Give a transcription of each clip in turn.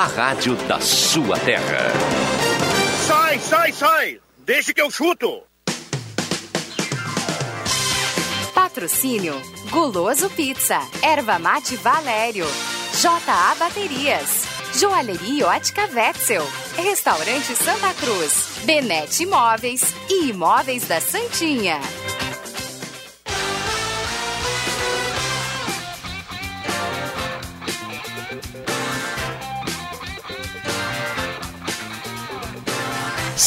a rádio da sua terra. Sai, sai, sai! Deixe que eu chuto! Patrocínio Guloso Pizza, Erva Mate Valério, JA Baterias, Joalheria Ótica Wetzel, Restaurante Santa Cruz, Benete Imóveis e Imóveis da Santinha.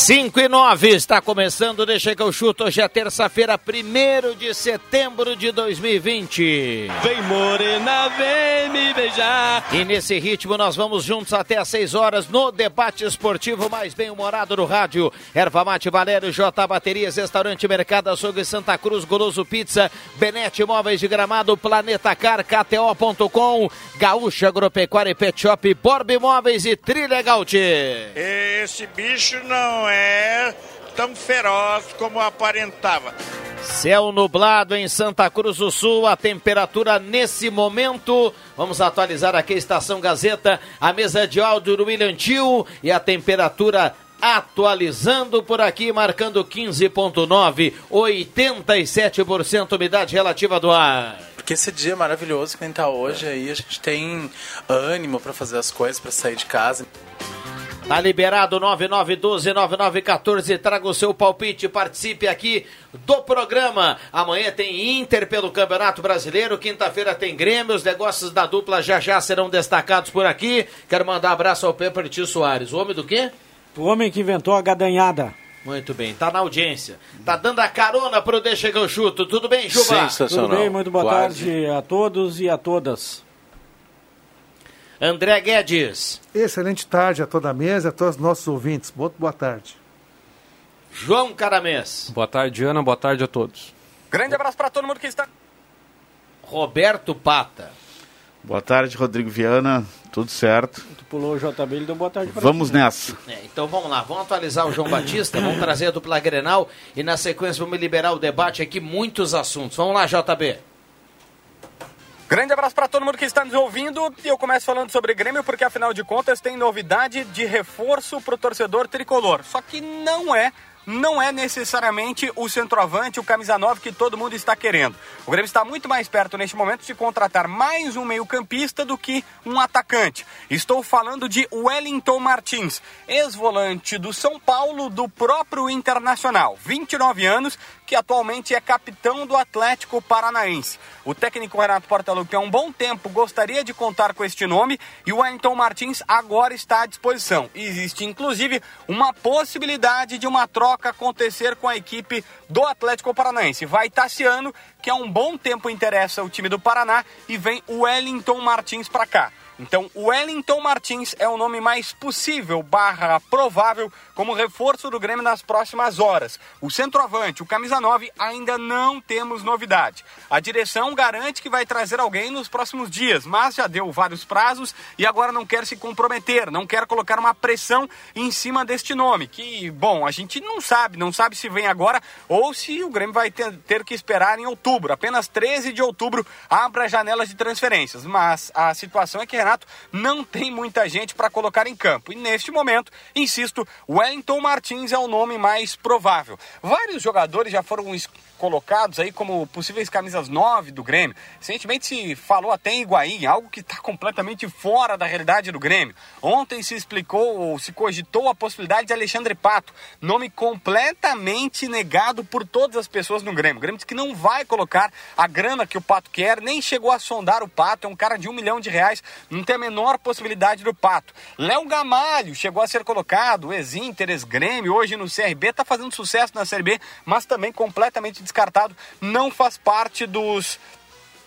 Cinco e nove, está começando, deixa que eu chuto, hoje é terça-feira, primeiro de setembro de 2020. Vem morena, vem me beijar. E nesse ritmo nós vamos juntos até às seis horas no debate esportivo mais bem-humorado do rádio. Erva Mate Valério, J Baterias, Restaurante Mercado Açougue Santa Cruz, Goloso Pizza, Benete Móveis de Gramado, Planeta Car, KTO.com, Gaúcha Agropecuária e Pet Shop, Borb Imóveis e Trilegal Esse bicho não é tão feroz como aparentava. Céu nublado em Santa Cruz do Sul, a temperatura nesse momento. Vamos atualizar aqui a Estação Gazeta, a mesa de áudio do William Tio e a temperatura atualizando por aqui, marcando 15,9, 87% umidade relativa do ar. Porque esse dia maravilhoso que a gente tá hoje aí, a gente tem ânimo para fazer as coisas, para sair de casa. Tá liberado 9912-9914. Traga o seu palpite, participe aqui do programa. Amanhã tem Inter pelo Campeonato Brasileiro. Quinta-feira tem Grêmio. Os negócios da dupla já já serão destacados por aqui. Quero mandar um abraço ao Pepper Tio Soares. O homem do quê? O homem que inventou a gadanhada. Muito bem, tá na audiência. Tá dando a carona pro Deixa que eu chuto. Tudo bem, Juba? Tudo bem, muito boa Quase. tarde a todos e a todas. André Guedes. Excelente tarde a toda a mesa, a todos os nossos ouvintes. Muito boa tarde. João Caramês. Boa tarde, Ana. Boa tarde a todos. Grande abraço para todo mundo que está. Roberto Pata. Boa tarde, Rodrigo Viana. Tudo certo. Tu pulou o JB, ele deu boa tarde para Vamos nessa. É, então vamos lá, vamos atualizar o João Batista, vamos trazer a dupla Grenal e na sequência vamos liberar o debate aqui, muitos assuntos. Vamos lá, JB. Grande abraço para todo mundo que está nos ouvindo. E eu começo falando sobre Grêmio, porque afinal de contas tem novidade de reforço para o torcedor tricolor. Só que não é não é necessariamente o centroavante, o camisa 9 que todo mundo está querendo. O Grêmio está muito mais perto neste momento de contratar mais um meio-campista do que um atacante. Estou falando de Wellington Martins, ex-volante do São Paulo, do próprio Internacional, 29 anos, que atualmente é capitão do Atlético Paranaense. O técnico Renato Portaluppi há um bom tempo gostaria de contar com este nome e o Wellington Martins agora está à disposição. Existe inclusive uma possibilidade de uma troca acontecer com a equipe do Atlético Paranaense. Vai Tassiano, que há um bom tempo interessa o time do Paraná, e vem o Wellington Martins para cá. Então, o Wellington Martins é o nome mais possível, barra provável, como reforço do Grêmio nas próximas horas. O centroavante, o camisa 9, ainda não temos novidade. A direção garante que vai trazer alguém nos próximos dias, mas já deu vários prazos e agora não quer se comprometer, não quer colocar uma pressão em cima deste nome, que, bom, a gente não sabe, não sabe se vem agora ou se o Grêmio vai ter, ter que esperar em outubro. Apenas 13 de outubro abre a janela de transferências, mas a situação é que Renato não tem muita gente para colocar em campo. E neste momento, insisto, Wellington Martins é o nome mais provável. Vários jogadores já foram colocados aí como possíveis camisas 9 do Grêmio. Recentemente se falou até em Higuaín, algo que está completamente fora da realidade do Grêmio. Ontem se explicou ou se cogitou a possibilidade de Alexandre Pato, nome completamente negado por todas as pessoas no Grêmio. O Grêmio diz que não vai colocar a grana que o Pato quer, nem chegou a sondar o Pato, é um cara de um milhão de reais, não tem a menor possibilidade do Pato. Léo Gamalho chegou a ser colocado, ex-Inter, ex-Grêmio, hoje no CRB, está fazendo sucesso na Série B, mas também completamente descartado, não faz parte dos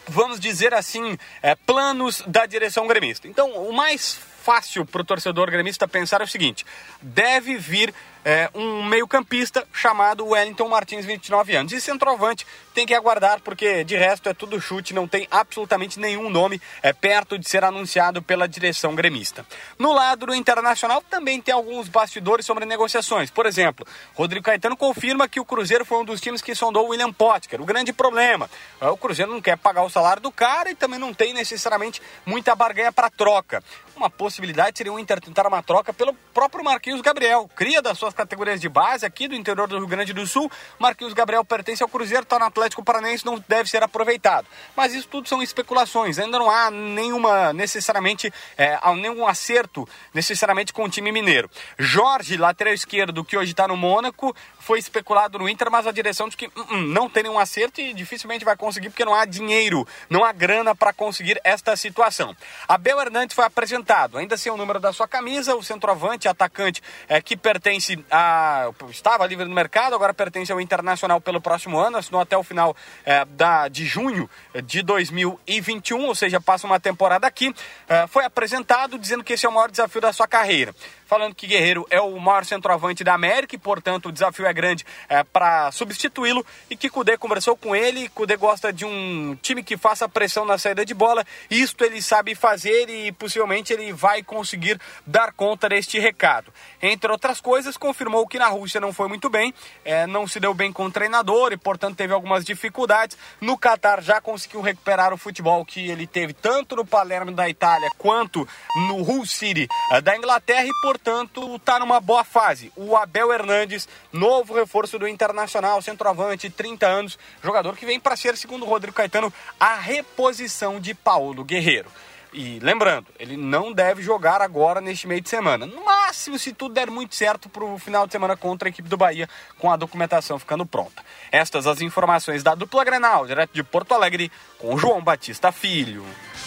vamos dizer assim, é, planos da direção gremista. Então, o mais fácil para o torcedor gremista pensar é o seguinte: deve vir é, um meio-campista chamado Wellington Martins, 29 anos. E centroavante tem que aguardar, porque de resto é tudo chute, não tem absolutamente nenhum nome é, perto de ser anunciado pela direção gremista. No lado do Internacional também tem alguns bastidores sobre negociações. Por exemplo, Rodrigo Caetano confirma que o Cruzeiro foi um dos times que sondou o William Potker. O grande problema é o Cruzeiro não quer pagar o salário do cara e também não tem necessariamente muita barganha para troca. Uma possibilidade seria o Inter tentar uma troca pelo próprio Marquinhos Gabriel, cria das suas categorias de base aqui do interior do Rio Grande do Sul. Marquinhos Gabriel pertence ao Cruzeiro, está no Atlético Paranaense, não deve ser aproveitado. Mas isso tudo são especulações, ainda não há nenhuma necessariamente, é, nenhum acerto necessariamente com o time mineiro. Jorge, lateral esquerdo, que hoje está no Mônaco, foi especulado no Inter, mas a direção diz que hum, hum, não tem nenhum acerto e dificilmente vai conseguir porque não há dinheiro, não há grana para conseguir esta situação. Abel Hernandes foi apresentado, ainda sem o número da sua camisa, o centroavante, atacante é, que pertence a. estava livre no mercado, agora pertence ao Internacional pelo próximo ano, assinou até o final é, da, de junho de 2021, ou seja, passa uma temporada aqui. É, foi apresentado dizendo que esse é o maior desafio da sua carreira falando que Guerreiro é o maior centroavante da América e, portanto, o desafio é grande é, para substituí-lo e que Cudê conversou com ele. Cudê gosta de um time que faça pressão na saída de bola. Isto ele sabe fazer e possivelmente ele vai conseguir dar conta deste recado. Entre outras coisas, confirmou que na Rússia não foi muito bem, é, não se deu bem com o treinador e, portanto, teve algumas dificuldades. No Catar já conseguiu recuperar o futebol que ele teve tanto no Palermo da Itália quanto no Hull City é, da Inglaterra e, por portanto, está numa boa fase. O Abel Hernandes, novo reforço do Internacional, centroavante, 30 anos, jogador que vem para ser, segundo o Rodrigo Caetano, a reposição de Paulo Guerreiro. E lembrando, ele não deve jogar agora neste meio de semana. No máximo, se tudo der muito certo, para o final de semana contra a equipe do Bahia, com a documentação ficando pronta. Estas as informações da dupla Grenal, direto de Porto Alegre, com João Batista Filho.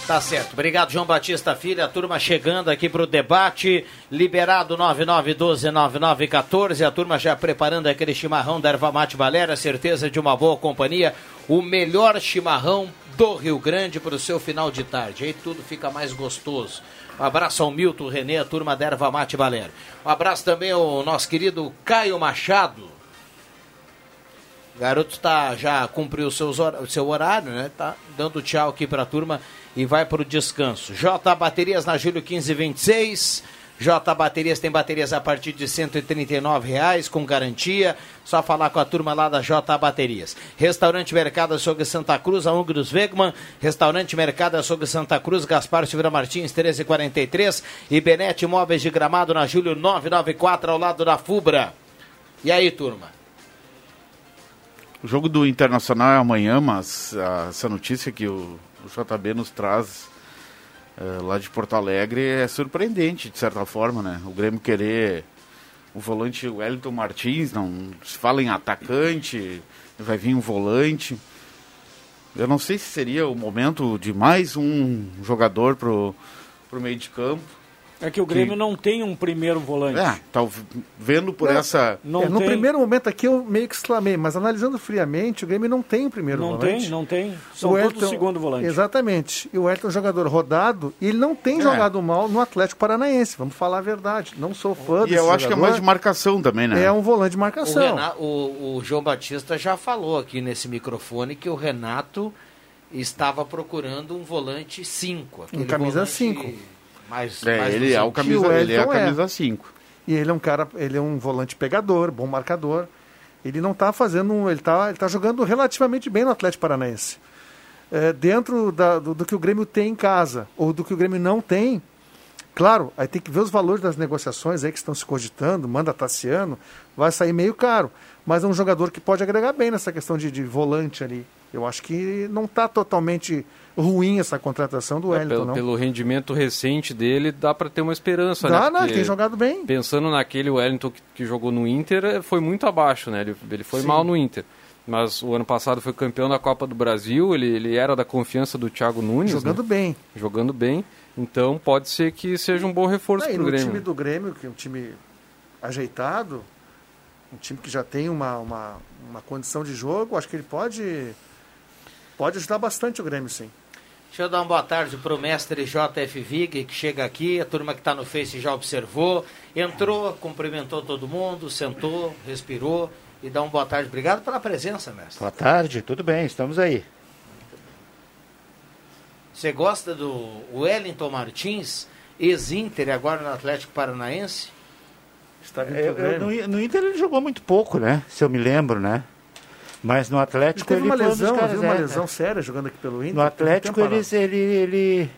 Tá certo. Obrigado, João Batista Filho. A turma chegando aqui para o debate. Liberado 9912-9914. A turma já preparando aquele chimarrão da Erva Mate Valera. Certeza de uma boa companhia. O melhor chimarrão do Rio Grande para o seu final de tarde. Aí tudo fica mais gostoso. Um abraço ao Milton Renê, a turma da Erva Mate Valera. Um abraço também ao nosso querido Caio Machado. O garoto tá, já cumpriu seus, o seu horário, né? Tá dando tchau aqui para a turma e vai para o descanso. J Baterias na Júlio 1526. J Baterias tem baterias a partir de R$ reais com garantia. Só falar com a turma lá da J Baterias. Restaurante Mercado Açougue Santa Cruz, a Ungros Wegman. Restaurante Mercado Açougue Santa Cruz, Gaspar Silveira Martins, 1343. E Benete Móveis de Gramado na Júlio 994, ao lado da Fubra. E aí, turma? O jogo do Internacional é amanhã, mas ah, essa notícia que o o JB nos traz uh, lá de Porto Alegre é surpreendente, de certa forma, né? O Grêmio querer o volante Wellington Martins, não se fala em atacante, vai vir um volante. Eu não sei se seria o momento de mais um jogador pro, pro meio de campo. É que o Grêmio que... não tem um primeiro volante. É, tá vendo por não, essa. Não é, no primeiro momento aqui eu meio que exclamei, mas analisando friamente, o Grêmio não tem o primeiro não volante. Não tem, não tem. São o Elton, todos segundo volante. Exatamente. E o Elton é um jogador rodado e ele não tem é. jogado mal no Atlético Paranaense, vamos falar a verdade. Não sou fã E eu jogador. acho que é mais de marcação também, né? É um volante de marcação. O, Renato, o, o João Batista já falou aqui nesse microfone que o Renato estava procurando um volante 5. Um camisa 5. Mais, é, mais ele, é o camisa, ele é a camisa 5. É. E ele é um cara, ele é um volante pegador, bom marcador. Ele não está fazendo, ele está ele tá jogando relativamente bem no Atlético Paranaense. É, dentro da, do, do, que o Grêmio tem em casa, ou do que o Grêmio não tem, claro, aí tem que ver os valores das negociações aí que estão se cogitando, manda Tassiano, vai sair meio caro. Mas é um jogador que pode agregar bem nessa questão de, de volante ali. Eu acho que não está totalmente ruim essa contratação do é, Wellington, pelo, não. Pelo rendimento recente dele, dá para ter uma esperança, dá, né? Dá, ele tem jogado bem. Pensando naquele Wellington que, que, jogou no Inter, eh, foi muito abaixo, né? Ele, ele foi Sim. mal no Inter. Mas o ano passado foi campeão da Copa do Brasil, ele, ele era da confiança do Thiago Nunes. Jogando né? bem. Jogando bem. Então pode ser que seja um bom reforço para o Grêmio. O time do Grêmio, que é um time ajeitado, um time que já tem uma, uma, uma condição de jogo, acho que ele pode, pode ajudar bastante o Grêmio, sim. Deixa eu dar uma boa tarde para o mestre JF Vig, que chega aqui, a turma que está no Face já observou, entrou, cumprimentou todo mundo, sentou, respirou e dá uma boa tarde. Obrigado pela presença, mestre. Boa tarde, tudo bem, estamos aí. Você gosta do Wellington Martins, ex-Inter agora no Atlético Paranaense? Eu, no, no Inter ele jogou muito pouco, né? Se eu me lembro, né? Mas no Atlético ele, teve ele uma lesão, caras, uma é, lesão séria jogando aqui pelo Inter. No Atlético ele, ele, ele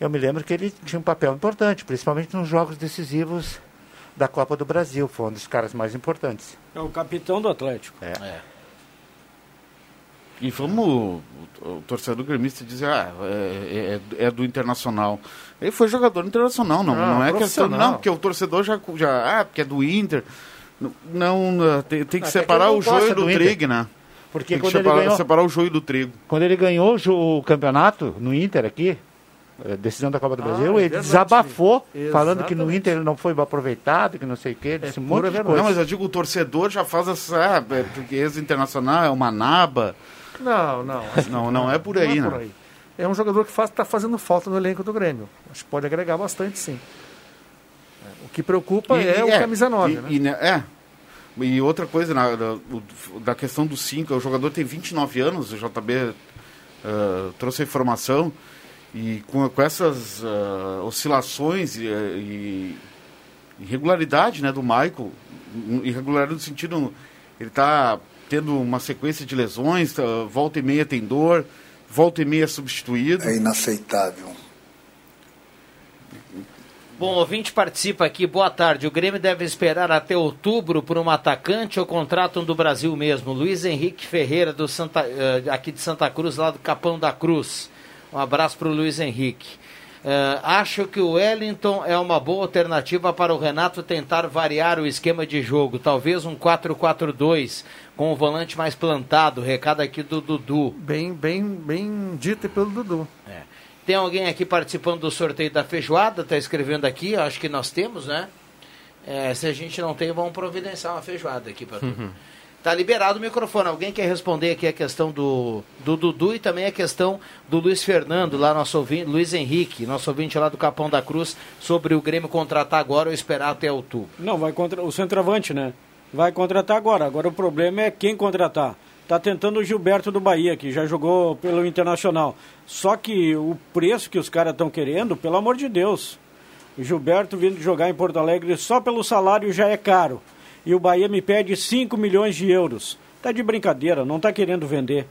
eu me lembro que ele tinha um papel importante, principalmente nos jogos decisivos da Copa do Brasil. Foi um dos caras mais importantes. É o capitão do Atlético. É. É. E vamos, o, torcedor gremista dizer, ah, é, é- é do Internacional. Ele foi jogador internacional, não, Não, não, é questão, não, porque o torcedor já, já ah, porque é do Inter. Não, não, tem, tem que é que separar o joio do, do trigo, né? Porque Tem que quando ele, separar, ganhou, separar o joio do trigo. quando ele ganhou o campeonato no Inter aqui, eh, decisão da Copa do Ah, Brasil, é ele verdade. desabafou, falando que no Exatamente. Inter ele não foi aproveitado, que não sei o quê, disse um monte de coisa. Não, mas eu digo, o torcedor já faz essa, ah, é, porque ex-internacional é uma naba. Não, não. Não, não é por aí, não é por aí. É um jogador que está fazendo falta no elenco do Grêmio. Acho que pode agregar bastante, sim. É, O que preocupa E- é, e o camisa 9, e, né? e, né, é. E outra coisa, na, da, da questão do 5, o jogador tem 29 anos, o JB ah, trouxe a informação, e com, com essas ah, oscilações e, e irregularidade né, do Michael, irregularidade no sentido, ele está tendo uma sequência de lesões, tá, volta e meia tem dor, volta e meia é substituído. É inaceitável. Bom, o ouvinte participa aqui. Boa tarde. O Grêmio deve esperar até outubro por um atacante ou contratam do Brasil mesmo? Luiz Henrique Ferreira, do Santa, eh, aqui de Santa Cruz, lá do Capão da Cruz. Um abraço para o Luiz Henrique. Eh, acho que o Wellington é uma boa alternativa para o Renato tentar variar o esquema de jogo. Talvez um 4-4-2 com o volante mais plantado. Recado aqui do Dudu. Bem, bem, bem dito pelo Dudu. É. Tem alguém aqui participando do sorteio da feijoada? Está escrevendo aqui, acho que nós temos, né? É, se a gente não tem, vamos providenciar uma feijoada aqui para tudo. Tá liberado o microfone. Alguém quer responder aqui a questão do, do Dudu e também a questão do Luiz Fernando, lá nosso ouvinte, Luiz Henrique, nosso ouvinte lá do Capão da Cruz, sobre o Grêmio contratar agora ou esperar até outubro. Não, vai contra o centroavante, né? Vai contratar agora. Agora o problema é quem contratar. Tá tentando o Gilberto do Bahia, que já jogou pelo Internacional. Só que o preço que os caras estão querendo, pelo amor de Deus. O Gilberto vindo jogar em Porto Alegre só pelo salário já é caro. E o Bahia me pede 5 milhões de euros. Tá de brincadeira, não tá querendo vender.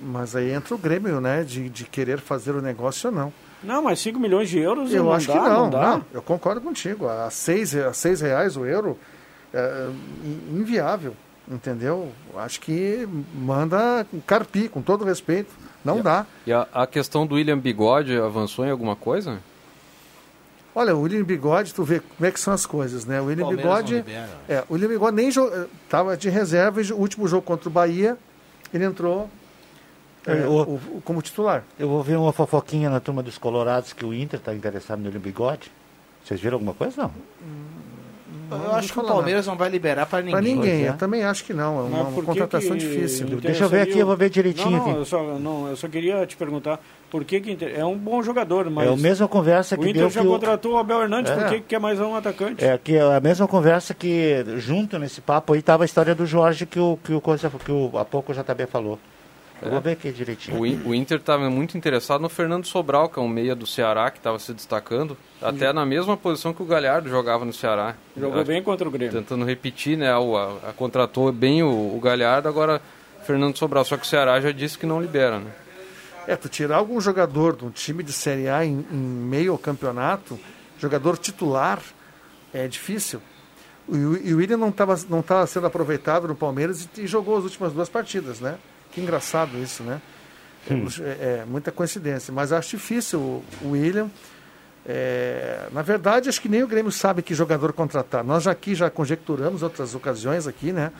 Mas aí entra o Grêmio, né? De, de querer fazer o negócio ou não. Não, mas 5 milhões de euros Eu não acho dá, que não, dá. não. Eu concordo contigo. A seis, a seis reais o euro é in- inviável, entendeu? Acho que manda carpir, com todo respeito. Não dá. E a, a questão do William Bigode avançou em alguma coisa? Olha, o William Bigode, tu vê como é que são as coisas, né? O William Palmeiras não Bigode. libera. É, o William Bigode nem estava de reserva e o último jogo contra o Bahia, ele entrou é, É, o- o- o- como titular. Eu ouvi uma fofoquinha na turma dos Colorados que o Inter está interessado no Bigode. Vocês viram alguma coisa? Não. Eu acho que o Palmeiras não vai liberar para ninguém. Para ninguém, é. eu também acho que não. É uma, contratação que difícil. Deixa eu ver aqui, eu vou ver direitinho Não, não, aqui. eu só, não, eu só queria te perguntar por que, que inter- é um bom jogador, mas É a mesma conversa o que Inter deu já que o- contratou o Abel Hernandes, É. por que, que quer mais um atacante? É que é a mesma conversa que junto nesse papo aí estava a história do Jorge que o que o coisa que o há pouco o JB falou. Eu vou ver aqui direitinho. O, In- o Inter estava muito interessado no Fernando Sobral, que é um meia do Ceará, que estava se destacando, até na mesma posição que o Galhardo jogava no Ceará. Jogou bem contra o Grêmio. Tentando repetir, né? O, a, a contratou bem o, o Galhardo, agora Fernando Sobral. Só que o Ceará já disse que não libera, né? É, tu tirar algum jogador de um time de Série A em, em meio ao campeonato, jogador titular, é difícil. O, e o William não estava não tava sendo aproveitado no Palmeiras e, e jogou as últimas duas partidas, né? Que engraçado isso, né? É, é muita coincidência. Mas acho difícil o, o William. É, na verdade, acho que nem o Grêmio sabe que jogador contratar. Nós já aqui já conjecturamos outras ocasiões aqui, né?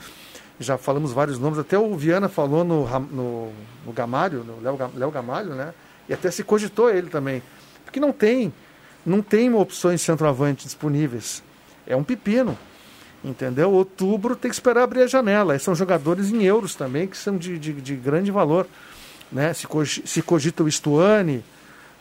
Já falamos vários nomes. Até o Viana falou no, no, no Gamário, no Léo Ga- Léo Gamalho, né? E até se cogitou ele também. Porque não tem, não tem opções centroavante disponíveis. É um pepino. Entendeu? Outubro tem que esperar abrir a janela. E são jogadores em euros também, que são de, de, de grande valor. Né? Se, cogi- se cogita o Stuani,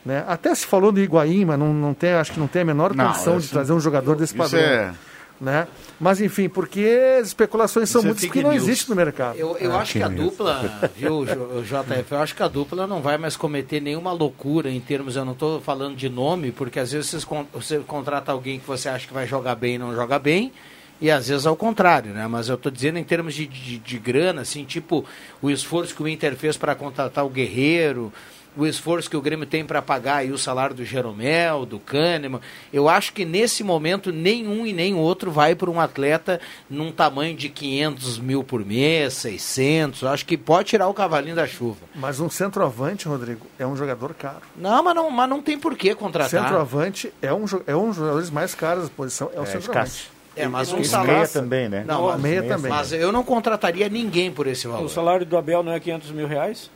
né? Até se falou do Higuaín, mas não, não tem, acho que não tem a menor condição de isso- trazer um jogador desse Isso padrão. é. Né? Mas enfim, porque as especulações são Isso é muitas que não news. existe no mercado. Eu, eu acho que a dupla, viu, JF, eu acho que a dupla não vai mais cometer nenhuma loucura em termos, eu não estou falando de nome, porque às vezes vocês você contrata alguém que você acha que vai jogar bem e não joga bem, e às vezes ao contrário, né? Mas eu estou dizendo em termos de, de, de grana, assim, tipo o esforço que o Inter fez para contratar o Guerreiro, o esforço que o Grêmio tem para pagar aí o salário do Jeromel, do Kahneman. Eu acho que nesse momento nenhum e nem outro vai para um atleta num tamanho de 500 mil por mês, 600. Eu acho que pode tirar o cavalinho da chuva. Mas um centroavante, Rodrigo, é um jogador caro. Não, mas não, mas não tem por que contratar. Centroavante é um, é um dos jogadores mais caros da posição, é o É, centroavante. escasso. É, mas um salário. meia também, né? Não, Não, mas, meia também. mas eu não contrataria ninguém por esse valor. O salário do Abel não é 500 mil reais?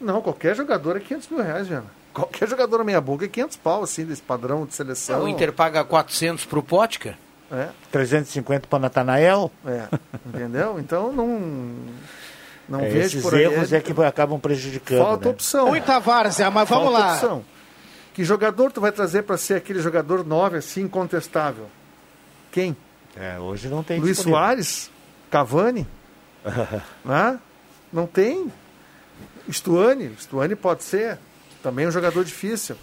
Não, qualquer jogador é 500 mil reais, Viana. Qualquer jogador meia boca é 500 pau, assim, desse padrão de seleção. O Inter paga 400 pro Potker. É, 350 para Natanael. é, entendeu? Então não, não É, vejo esses por aí. erros é que acabam prejudicando. Falta né? opção. Muita várzea, mas vamos Falta lá. opção. Que jogador tu vai trazer para ser aquele jogador 9 assim, incontestável? Quem? É, hoje não tem Luiz disponível. Soares? Cavani? né? Não tem. Stuani? Stuani pode ser. Também é um jogador difícil.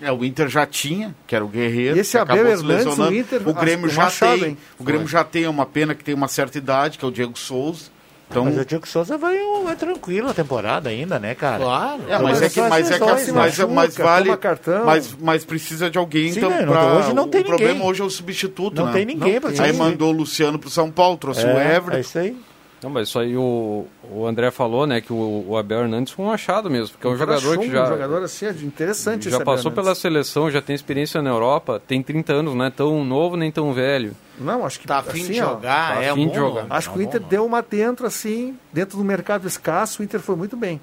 É, o Inter já tinha, que era o Guerreiro. E esse Abel Hernandes, o Inter, O Grêmio já Machado, tem. hein? O Grêmio já tem é uma pena que tem uma certa idade, que é o Diego Souza. Então, Mas o Diego Souza vai, vai tranquilo a temporada ainda, né, cara? Claro. É, mas é que, mas é que as assim, lesões, mas, machuca, mas vale, cartão. mas, mas precisa de alguém Sim, então né, pra, hoje não tem o problema ninguém. hoje é o substituto, Não né? tem ninguém pra Aí mandou o Luciano pro São Paulo, trouxe o É, Everton. é isso aí. Não, mas isso aí o, o André falou, né, que o, o Abel Hernandes foi um achado mesmo, porque é um jogador que já, Um jogador assim, é interessante já esse passou Abel pela seleção, já tem experiência na Europa, tem 30 anos, não é tão novo nem tão velho. Não, acho que Tá afim assim, de ó, jogar, tá é bom de jogar. Acho É que o um Inter bom deu uma dentro, assim, dentro do mercado escasso, o Inter foi muito bem.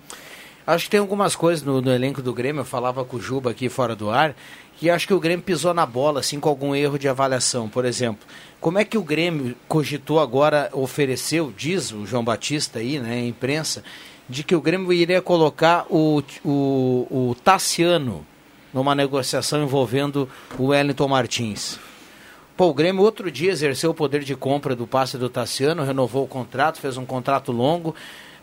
Acho que tem algumas coisas no, no elenco do Grêmio, eu falava com o Juba aqui fora do ar, que acho que o Grêmio pisou na bola, assim, com algum erro de avaliação. Por exemplo, como é que o Grêmio cogitou agora, ofereceu, diz o João Batista aí, né, a imprensa, de que o Grêmio iria colocar o, o, o Tassiano numa negociação envolvendo o Wellington Martins. Pô, o Grêmio outro dia exerceu o poder de compra do passe do Tassiano, renovou o contrato, fez um contrato longo.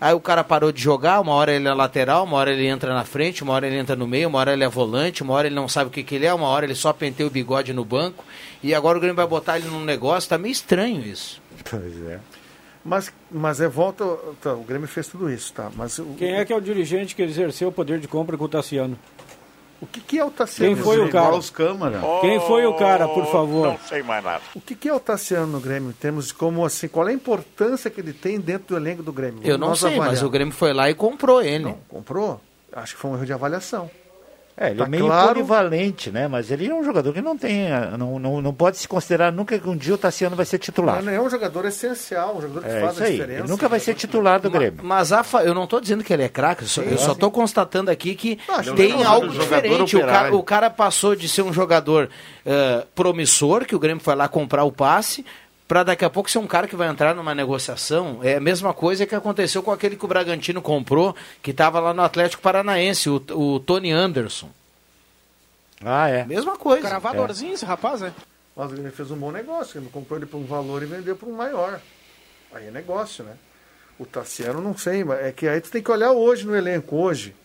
Aí o cara parou de jogar, uma hora ele é lateral, uma hora ele entra na frente, uma hora ele entra no meio, uma hora ele é volante, uma hora ele não sabe o que, que ele é, uma hora ele só penteia o bigode no banco. E agora o Grêmio vai botar ele num negócio, tá meio estranho isso. Pois é. Mas, mas é volta. tá, o Grêmio fez tudo isso, tá? Mas o, Quem é que é o dirigente que exerceu o poder de compra com o Tassiano? O que, que é o Tassiano? Quem foi o cara? Os câmara. Quem foi o cara, por favor? Não sei mais nada. O que, que é o Tassiano no Grêmio? Em termos de como assim, qual é a importância que ele tem dentro do elenco do Grêmio? Eu não Nós sei, mas o Grêmio foi lá e comprou ele. Não, comprou? Acho que foi um erro de avaliação. É, ele Tá é meio claro. polivalente, né? Mas ele é um jogador que não tem. ah, Não, não, não pode se considerar nunca que um dia o Tassiano vai ser titular. Mas não é um jogador essencial, um jogador que É faz isso a aí. diferença. Ele nunca vai ser titular do Grêmio. Mas a fa- eu não estou dizendo que ele é craque, eu só- eu só estou constatando aqui que que tem ele é algo diferente. O cara, o cara passou de ser um jogador eh, promissor, que o Grêmio foi lá comprar o passe, para daqui a pouco ser um cara que vai entrar numa negociação. É a mesma coisa que aconteceu com aquele que o Bragantino comprou, que estava lá no Atlético Paranaense, o, o Tony Anderson. Ah, é. Mesma coisa. Gravadorzinho esse rapaz, é? Mas o Grêmio fez um bom negócio, ele comprou ele por um valor e vendeu por um maior. Aí é negócio, né? O Tassiano, não sei, mas é que aí tu tem que olhar hoje no elenco, hoje.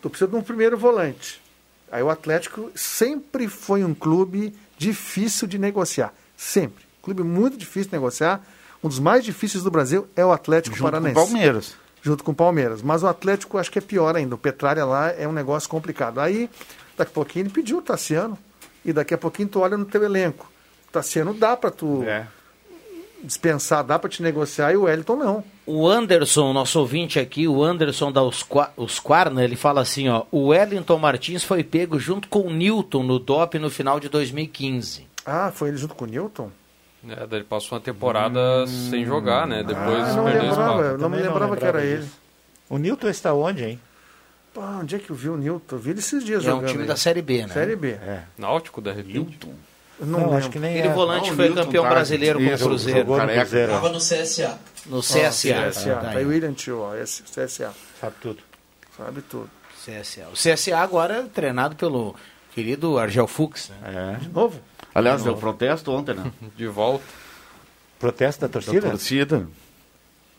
Tu precisa de um primeiro volante. Aí o Atlético sempre foi um clube difícil de negociar. Sempre. Clube muito difícil de negociar. Um dos mais difíceis do Brasil é o Atlético Junto com o Paranaense. Palmeiras. Junto com o Palmeiras. Mas o Atlético acho que é pior ainda. O Petralha lá é um negócio complicado. Aí, daqui a pouquinho ele pediu o Tassiano. E daqui a pouquinho tu olha no teu elenco. O Tassiano dá pra tu É. dispensar, dá pra te negociar e o Wellington não. O Anderson, nosso ouvinte aqui, o Anderson da Usquarna, ele fala assim, ó, o Wellington Martins foi pego junto com o Newton no DOP no final de 2015. Ah, foi ele junto com o Newton? É, ele passou uma temporada sem jogar, né? Depois Ah, não perdeu lembrava, espaço. não me Também não lembrava que era lembrava ele. disso. O Newton está onde, hein? Pô, onde é que eu vi o Newton? Eu vi ele esses dias É um jogando. time aí. da Série B, né? Série B. É. Náutico, de repente. Eu não, Não, acho que nem Aquele é. volante Ah, o foi Newton campeão tá- brasileiro com o Cruzeiro. Jogou no. Cruzeiro. Tava no CSA. No CSA. CSA. Tá Tá aí aí. o William Tio, ó, esse CSA. Sabe tudo. Sabe tudo. CSA. O CSA agora é treinado pelo querido Argel Fux. Né? É. De novo? Aliás, deu protesto ontem, né? De volta. Protesto da da torcida? torcida.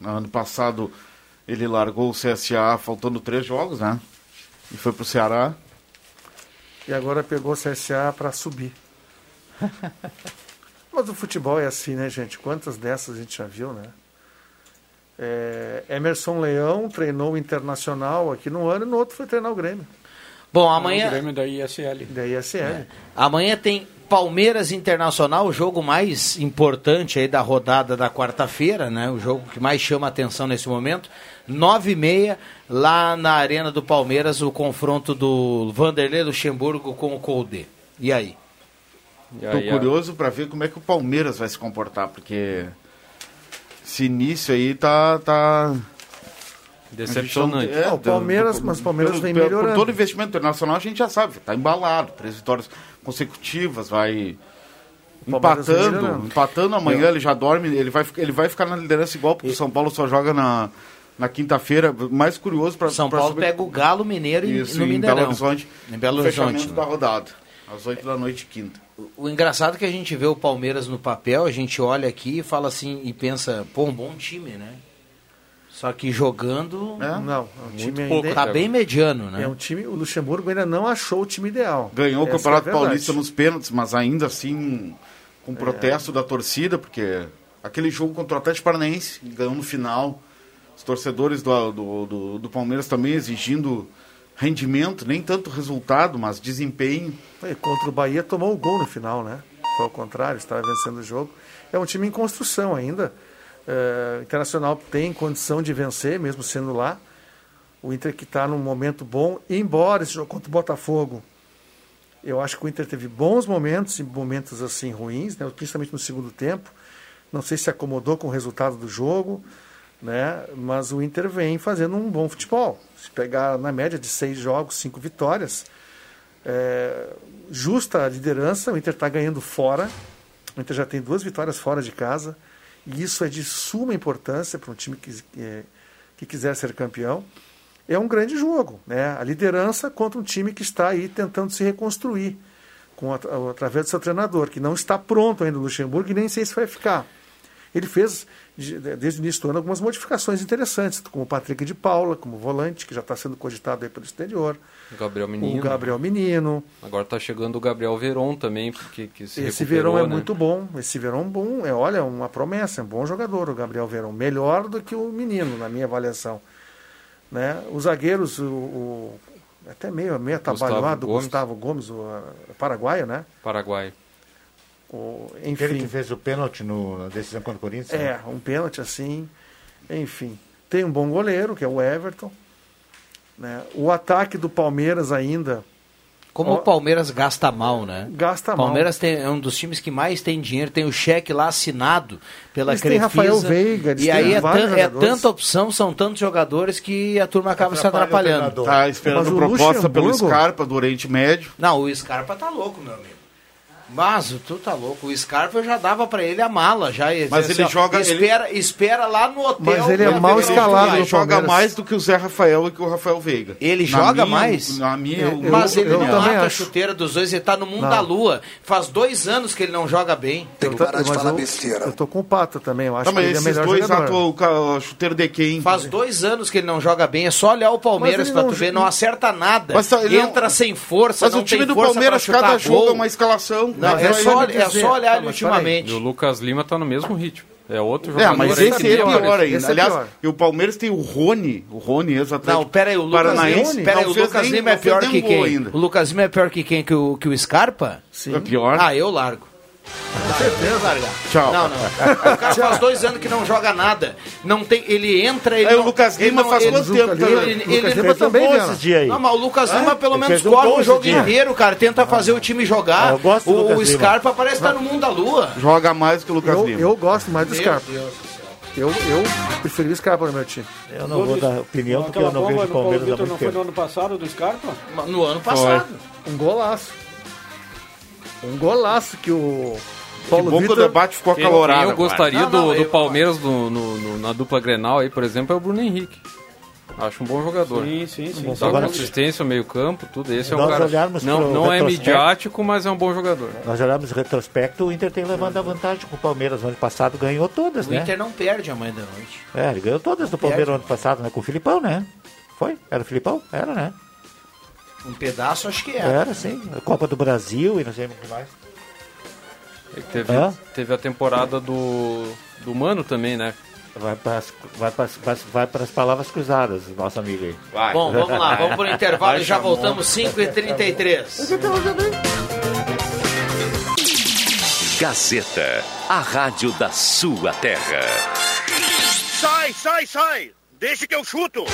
Ano passado ele largou o CSA faltando três jogos, né? E foi pro Ceará. E agora pegou o CSA para subir. Mas o futebol é assim, né, gente? Quantas dessas a gente já viu, né? É, Emerson Leão treinou o Internacional aqui num ano e no outro foi treinar o Grêmio. Bom, O amanhã, Grêmio da ISL. Da ISL. amanhã tem Palmeiras Internacional, o jogo mais importante aí da rodada da quarta-feira, né? O jogo que mais chama a atenção nesse momento. Nove e meia, lá na Arena do Palmeiras, o confronto do Vanderlei Luxemburgo com o Colde. E aí? E a- curioso pra ver como é que o Palmeiras vai se comportar, porque esse início aí tá. tá... Decepcionante. É, o Palmeiras- mas o Palmeiras pelo- vem pelo- melhorando. Por todo investimento internacional a gente já sabe, tá embalado, três vitórias consecutivas, vai empatando, empatando amanhã, Eu- ele já dorme, ele vai, ele vai ficar na liderança igual, porque o São Paulo só joga na, na quinta-feira, mais curioso para São Paulo pega o Galo Mineiro Isso, no em Mineirão. Belo Horizonte, Em Belo Horizonte. fechamento da rodada, às 8 da noite quinta. O engraçado é que a gente vê o Palmeiras no papel, a gente olha aqui e fala assim e pensa, pô, um bom time, né? Só que jogando Não, é um time pouco, ainda. tá bem mediano, né? É um time, o Luxemburgo ainda não achou o time ideal. Ganhou o Essa Campeonato é a verdade. Paulista nos pênaltis, mas ainda assim com protesto da torcida, porque aquele jogo contra o Atlético Paranaense, ganhou no final, os torcedores do, do, do, do Palmeiras também exigindo rendimento, nem tanto resultado, mas desempenho. E contra o Bahia tomou o gol no final, né? Foi ao contrário, estava vencendo o jogo. É um time em construção ainda. O Internacional tem condição de vencer, mesmo sendo lá. O Inter que está num momento bom, embora esse jogo contra o Botafogo, eu acho que o Inter teve bons momentos e momentos assim ruins, né? principalmente no segundo tempo. Não sei se acomodou com o resultado do jogo, né? mas o Inter vem fazendo um bom futebol. Se pegar na média de seis jogos, cinco vitórias, é, justa a liderança, o Inter está ganhando fora. O Inter já tem duas vitórias fora de casa. E isso é de suma importância para um time que, que, que quiser ser campeão. É um grande jogo, né? A liderança contra um time que está aí tentando se reconstruir com, através do seu treinador, que não está pronto ainda no Luxemburgo e nem sei se vai ficar. Ele fez, de- desde o início do ano, algumas modificações interessantes, como o Patrick de Paula, como volante, que já está sendo cogitado aí pelo exterior. O Gabriel Menino. O Gabriel Menino. Agora tá chegando o Gabriel Veron também, porque que se Esse Verão é né? muito bom. Esse Verão bom, é, olha, uma promessa, é um bom jogador, o Gabriel Verão. Melhor do que o menino, na minha avaliação. Né? Os zagueiros, o, o- até meio, meio Gustavo atabalhado, o Gomes. Gustavo Gomes, o a- paraguaio, né? Paraguai. O, Ele enfim. que fez o pênalti no- na decisão contra o Corinthians. né? É, um pênalti assim. Enfim. Tem um bom goleiro, que é o Everton. Né? O ataque do Palmeiras ainda Como Ó, o Palmeiras gasta mal, né? gasta O mal. Palmeiras tem, é um dos times que mais tem dinheiro, tem o cheque lá assinado pela Eles Crefisa. Rafael Veiga, eles e aí é, tan- é tanta opção, são tantos jogadores que a turma acaba se Atrapalha o atrapalhando. Tá esperando proposta pelo Luxemburgo- Scarpa do Oriente Médio. Não, o Scarpa tá louco, meu amigo. Mas tu tá louco. O Scarpa eu já dava pra ele a mala. Já, Mas ele joga- Espera, espera lá no hotel. Mas ele é mal escalado ele Ele joga Palmeiras. mais do que o Zé Rafael e que o Rafael Veiga. Ele Na joga minha- mais? Na minha. Eu- Mas eu- ele eu não mata a chuteira dos dois, ele tá no mundo Não. da lua. Faz dois anos que ele não joga bem. Tem que parar de falar besteira. Eu tô com o Pato também, eu acho Tá, que mas ele é melhor dois jogador. atuam com a chuteira de quem? Faz dois anos que ele não joga bem. É só olhar o Palmeiras Mas ele pra não tu ver. Não acerta nada. Mas tá, ele não- Entra sem força, Mas não o time tem do força Palmeiras, cada jogo é uma escalação. Não, Mas é só, é só olhar Tá, ele mas ultimamente. E o Lucas Lima tá no mesmo ritmo. É outro É, jogador. mas aí esse é pior vários. ainda. Esse é Aliás, pior. e o Palmeiras tem o Rony, o Rony, ex-atlético Não, pera aí, o Lucas Paranaense. Lima, pera aí, o Lucas Lima é pior que quem? ainda. O Lucas Lima é pior que quem? Que o, que o Scarpa? Sim. É pior. Ah, eu largo. Com certeza. largar. Tchau. Não, não. O cara faz dois anos que não joga nada. Não tem, ele entra, ele Aí o não- Lucas ele Lima não- faz ele- quanto tempo? Lucas tá- Lima- ele- Lucas ele- Lima também, bom Viana. esse dia aí. Não, mas o Lucas Lima pelo Ele menos um corre gol o jogo inteiro, cara. Tenta fazer o time jogar. Ah, eu gosto do o, Lucas o Lima. Scarpa parece estar no mundo da lua. Joga mais que o Lucas Eu, Lima. eu gosto mais do Meu Scarpa. Deus. Eu, eu preferi o Scarpa no meu time. Eu não vou dar opinião porque eu não vejo o Palmeiras há muito não foi no tempo. ano passado do Scarpa? No ano passado. Um golaço. Um golaço que o Que Paulo bom que o Vitor... debate ficou acalorado. quem eu gostaria Não, não, do, do eu- Palmeiras no- no- no- na dupla Grenal aí, por exemplo, é o Bruno Henrique. Acho um bom jogador. Sim, sim, sim. Dá Agora- consistência, meio campo, tudo. Esse é um Nós cara. olharmos Não, não é midiático, mas é um bom jogador. Nós olhamos o retrospecto, o Inter tem levando a vantagem com o Palmeiras. No ano passado ganhou todas, O né? Inter não perde amanhã da noite. É, ele ganhou todas do Palmeiras no ano passado, né? Com o Filipão, né? Foi? Era o Filipão? Era, né? Um pedaço acho que é. Era, sim. A Copa do Brasil e não sei o que mais. Ele teve, Hã? teve a temporada do, do Mano também, né? vai para vai pras- vai, vai pras palavras cruzadas, nosso amigo aí. Bom, vamos lá, vamos pro intervalo e já voltamos 5h33. Gazeta, a rádio da sua terra. Sai, sai, sai! Deixa que eu chuto!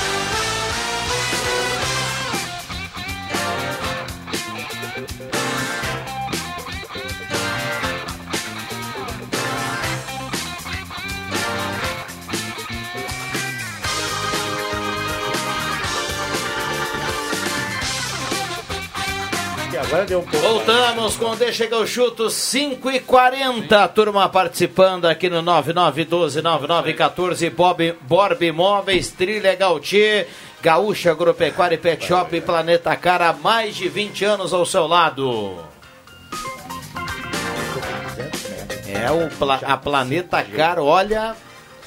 Agora deu um pouco. Voltamos com Deixa que eu chuto 5 e 40 Turma participando aqui no 9912-9914. Bob, Borb Imóveis, Trilha Gautier, Gaúcha Agropecuária e Pet Shop, Planeta Cara, há mais de 20 anos ao seu lado. É o pla- a Planeta Cara, olha,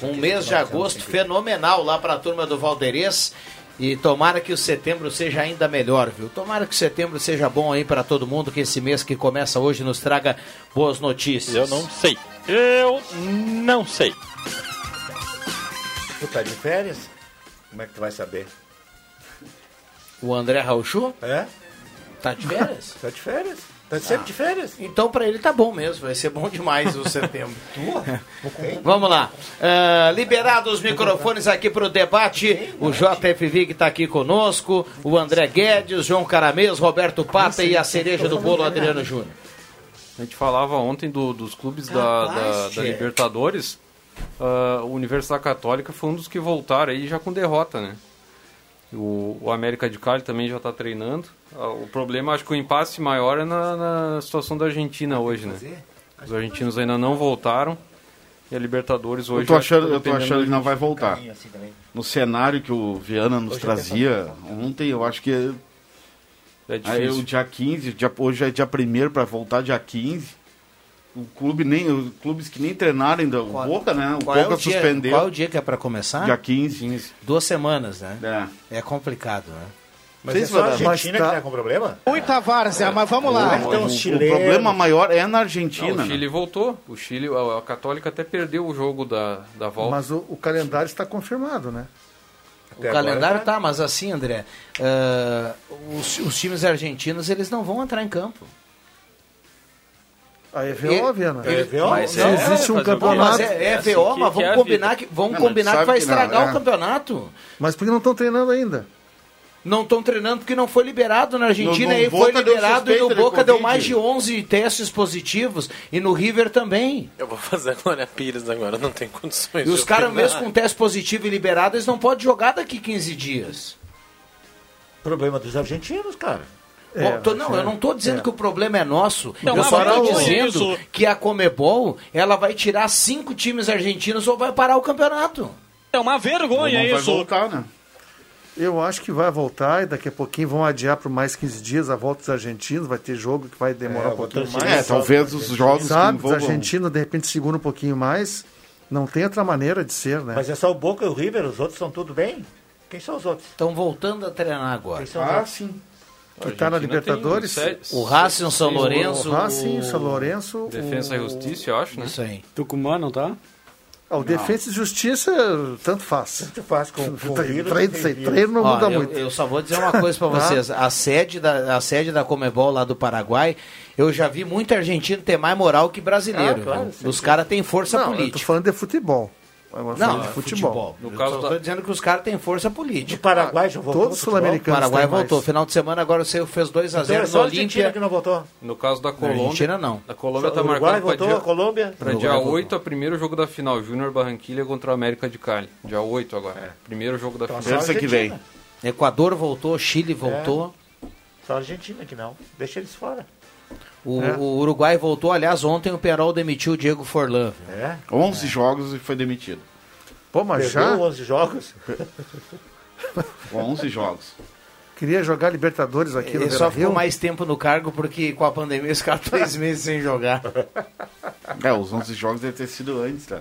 um mês de agosto fenomenal lá para a turma do Valderês. E tomara que o setembro seja ainda melhor, viu? Tomara que o setembro seja bom aí para todo mundo, que esse mês que começa hoje nos traga boas notícias. Eu não sei. Eu não sei. Tu tá de férias? Como é que tu vai saber? O André Rauchu? É? Tá de férias? Tá de férias? Tá sempre de férias? Então para ele tá bom mesmo, vai ser bom demais o setembro. Vamos lá. Ah, liberados os microfones aqui para o debate. O JFV que está aqui conosco, o André Guedes, João Caramês, Roberto Pata e a cereja do bolo, Adriano Júnior. A gente falava ontem do- dos clubes da, da- da. Libertadores. Ah, o Universidade Católica foi um dos que voltaram aí já com derrota, né? O, o América de Cali também já está treinando. Ah, o problema, acho que o impasse maior é na, na situação da Argentina hoje, né? Os argentinos ainda não voltaram. E a Libertadores hoje. Eu tô acho que achando, tá eu tô achando que não vai voltar. Assim. No cenário que o Viana nos trazia ontem, eu acho que É aí, difícil. o dia 15, dia, hoje é dia 1 para voltar dia 15. O clube nem, os clubes que nem treinaram ainda, o Boca, né? O é Boca o dia, suspendeu. qual é o dia que é para começar? Dia 15. Duas semanas, né? É. É complicado, né? Mas Sei é a. Argentina Mas tá- que tá com problema? Muita várzea, mas vamos lá. Mas tem o, uns o problema maior é na Não, Argentina. o né? Chile voltou. O Chile, a, a Católica até perdeu o jogo da, da volta. Mas o, o calendário está confirmado, né? O Até calendário agora, tá, mas assim, André, ah, os, os times argentinos eles não vão entrar em campo. A EVO, Viana. É, viu? Mas é, existe um campeonato. Mas é, é, assim VO, que- mas vamos é combinar que, vamos Não, combinar que vai que não, estragar é. o campeonato. Mas por que não estão treinando ainda? Não estão treinando porque não foi liberado na Argentina No- no e foi liberado e no Boca deu mais de 11 testes positivos e no River também. Eu vou fazer a Glória Pires agora, não tem condições. E os de caras mesmo com teste positivo e liberado, eles não podem jogar daqui 15 dias. Problema dos argentinos, cara. É, Bom, tô- não, eu não estou dizendo é. que o problema é nosso. Não, eu só estou dizendo isso. que a Comebol ela vai tirar cinco times argentinos ou vai parar o campeonato. É uma Não vergonha vai isso. voltar, né? Eu acho que vai voltar e daqui a pouquinho vão adiar por mais 15 dias a volta dos argentinos. Vai ter jogo que vai demorar É, um pouquinho mais. É, talvez os jogos que Sabe, os envolvam... argentinos de repente seguram um pouquinho mais. Não tem outra maneira de ser, né? Mas é só o Boca e o River, os outros estão tudo bem? Quem são os outros? Estão voltando a treinar agora. Quem são os Ah, outros? sim. que tá na tem Libertadores. sete- O Racing, o São Lourenço. o Racing, o- São Lourenço. Defesa e o... Justiça, eu acho, né? Isso aí. Tucumã, não tá? Ah, o Defesa e Justiça, tanto faz. Tanto faz com, com Treino, treino, vírus. treino não Ó, muda eu, muito. eu só vou dizer uma coisa pra Tá. vocês. A sede, da, a sede da Comebol lá do Paraguai, eu já vi muito argentino ter mais moral que brasileiro. Ah, claro, sim, Os caras têm força Não, eu tô política. falando de futebol. Agora Não, é de futebol. No Eu caso só da- dizendo que os caras têm força O política. Paraguai já voltou. Todos no futebol? O Paraguai mais. voltou. Final de semana agora você fez 2x0 Então é no só a Argentina Olímpia. que não voltou. No caso da Na Colômbia. Argentina não. A Colômbia tá o Uruguai marcado voltou, para a dia, Colômbia. pra dia Uruguai voltou. 8, a primeiro jogo da final. Júnior Barranquilha contra o América de Cali. Dia 8 agora. Primeiro jogo da Então, final. Terça que vem. Equador voltou, Chile voltou. Só a Argentina que não. Deixa eles fora. O, É. o Uruguai voltou. Aliás, ontem o Perol demitiu o Diego Forlan. É. 11 jogos e foi demitido. Pô, mas Perdeu já 11 jogos. 11 jogos. queria jogar Libertadores aqui no Ele só ficou mais tempo no cargo porque com a pandemia os caras três meses sem jogar. É, os 11 jogos devem ter sido antes, tá?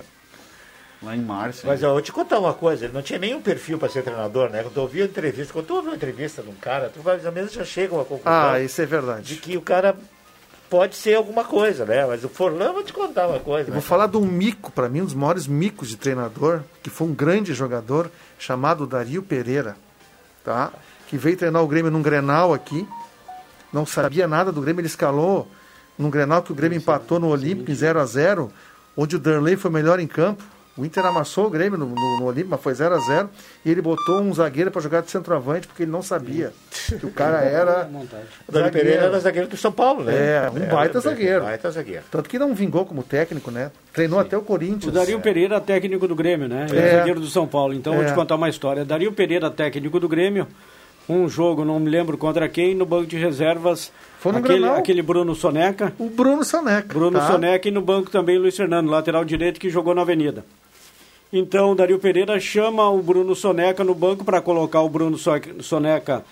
Lá em março. Mas eu vou te contar uma coisa, ele não tinha nenhum perfil para ser treinador, né? Quando tu ouvia a entrevista, quando tu ouve uma entrevista de um cara, tu vai, às vezes já chega a uma conclusão Ah, isso é de verdade. que o cara pode ser alguma coisa, né? Mas o Forlan, vou te contar uma coisa. Eu né? vou falar de um mico, para mim, um dos maiores micos de treinador, que foi um grande jogador, chamado Dario Pereira, tá? que veio treinar o Grêmio num Grenal aqui, não sabia nada do Grêmio, ele escalou num Grenal que o Grêmio empatou no Olímpico em 0 a 0 onde o Darley foi melhor em campo. O Inter amassou o Grêmio no, no, no Olímpico, mas foi 0 a 0 E ele botou um zagueiro para jogar de centroavante, porque ele não sabia que o cara era. O Dani Pereira era zagueiro do São Paulo, né? É, um baita Era, zagueiro. Baita zagueiro. Tanto que não vingou como técnico, né? Treinou até o Corinthians. O Dario Pereira, técnico do Grêmio, né? Ele É. é zagueiro do São Paulo. Então, vou É. te contar uma história. Dario Pereira, técnico do Grêmio, um jogo, não me lembro contra quem, no banco de reservas. Foi no aquele, aquele Bruno Soneca. O Bruno Soneca. Bruno tá? Soneca e no banco também Luiz Fernando, lateral direito, que jogou na Avenida. Então, Dario Pereira chama o Bruno Soneca no banco para colocar o Bruno So- Soneca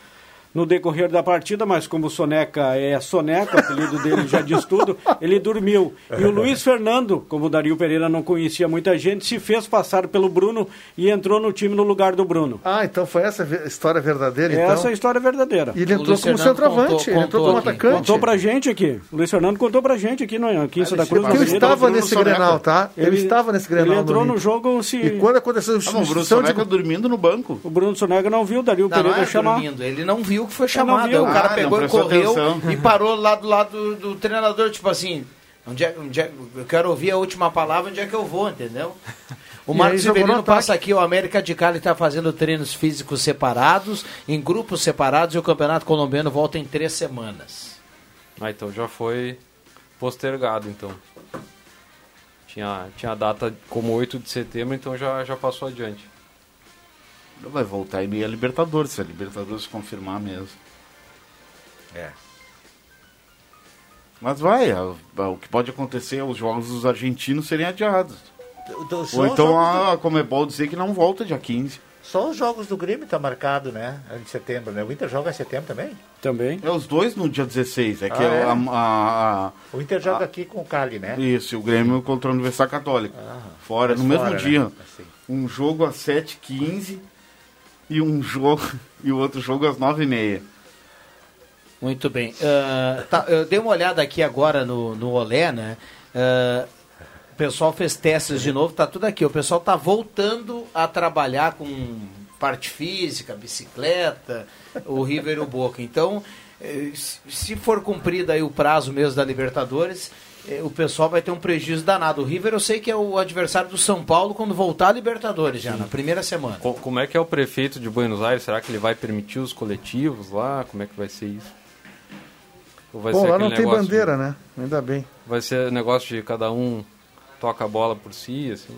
no decorrer da partida, mas como o Soneca é Soneca, o apelido dele já diz tudo, ele dormiu. E o Luiz Fernando, como o Dario Pereira não conhecia muita gente, se fez passar pelo Bruno e entrou no time no lugar do Bruno. Ah, então foi essa a história verdadeira, então? Essa é a história verdadeira. E ele entrou como centroavante, ele entrou como atacante. Contou pra gente aqui. O Luiz Fernando contou pra gente aqui, no, aqui em Santa Cruz. Porque eu estava Bruno nesse Soneca. Grenal, tá? Eu Ele- estava nesse Grenal. Ele entrou no Olímpico. jogo se... E quando aconteceu a Ah, mas o Bruno substituição de... Soneca dormindo no banco. O Bruno Soneca não viu, Dario Não, Pereira não é chamar. dormindo, ele não viu que foi chamado. viu. Aí o cara Ah, pegou e correu atenção. e parou lá do lado do, do treinador, tipo assim, onde é, onde é- eu quero ouvir a última palavra, onde é que eu vou, entendeu? O Marcos Severino passa aqui, o América de Cali está fazendo treinos físicos separados, em grupos separados, e o Campeonato Colombiano volta em três semanas. Ah, então já foi postergado, então. Tinha, tinha a data como 8 de setembro, então já, já passou adiante. Vai voltar e meio a Libertadores, se a Libertadores confirmar mesmo. É. Mas vai, a- a- o que pode acontecer é os jogos dos argentinos serem adiados. Do- só Ou os então jogos a Comebol dizer que não volta dia 15. Só os jogos do Grêmio tá marcado, né? Em setembro, né? O Inter joga em setembro também? Também. É os dois no dia 16, é que Ah, é? a- a- a- O Inter joga aqui com o Cali, né? Isso, e o Grêmio contra a Universidade Católica. fora, mas no mesmo fora, né? dia. Assim. Um jogo às 7h15 e um jogo e o outro jogo às 9h30. Muito bem. Ah, tá, eu dei uma olhada aqui agora no, no Olé, né? Ah, o pessoal fez testes de novo, tá tudo aqui. O pessoal tá voltando a trabalhar com parte física, bicicleta, o River e o Boca. Então, eh, se- for cumprido aí o prazo mesmo da Libertadores, o pessoal vai ter um prejuízo danado. O River eu sei que é o adversário do São Paulo quando voltar a Libertadores já, na primeira semana. Co- Como é que é o prefeito de Buenos Aires? Será que ele vai permitir os coletivos lá? Como é que vai ser isso? Ou vai Bom, ser lá não tem negócio- bandeira, né? Ainda bem. Vai ser negócio de cada um toca a bola por si, assim?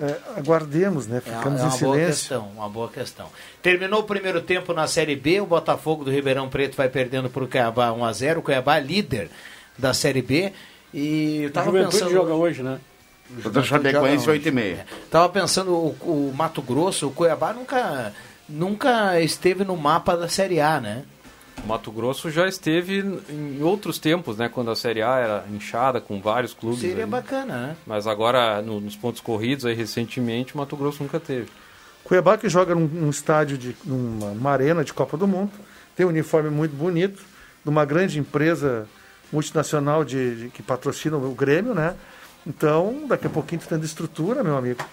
É, aguardemos, né? É uma- Ficamos é em uma boa silêncio. questão, uma boa questão. Terminou o primeiro tempo na Série B, o Botafogo do Ribeirão Preto vai perdendo para o Cuiabá 1 a 0 O Cuiabá é líder da Série B. E eu O tava Juventude pensando. joga hoje, né? Contra o Chapecoense 8h30. Tava pensando, o, o Mato Grosso, o Cuiabá nunca, nunca esteve no mapa da Série A, né? O Mato Grosso já esteve em outros tempos, né? Quando a Série A era inchada com vários clubes. Seria ali. bacana, né? Mas agora, no- nos pontos corridos, aí recentemente, o Mato Grosso nunca teve. Cuiabá que joga num, num estádio, de, numa, numa arena de Copa do Mundo, tem um uniforme muito bonito, de uma grande empresa multinacional de, de- que patrocina o Grêmio, né? Então, daqui a pouquinho tu tendo estrutura, meu amigo.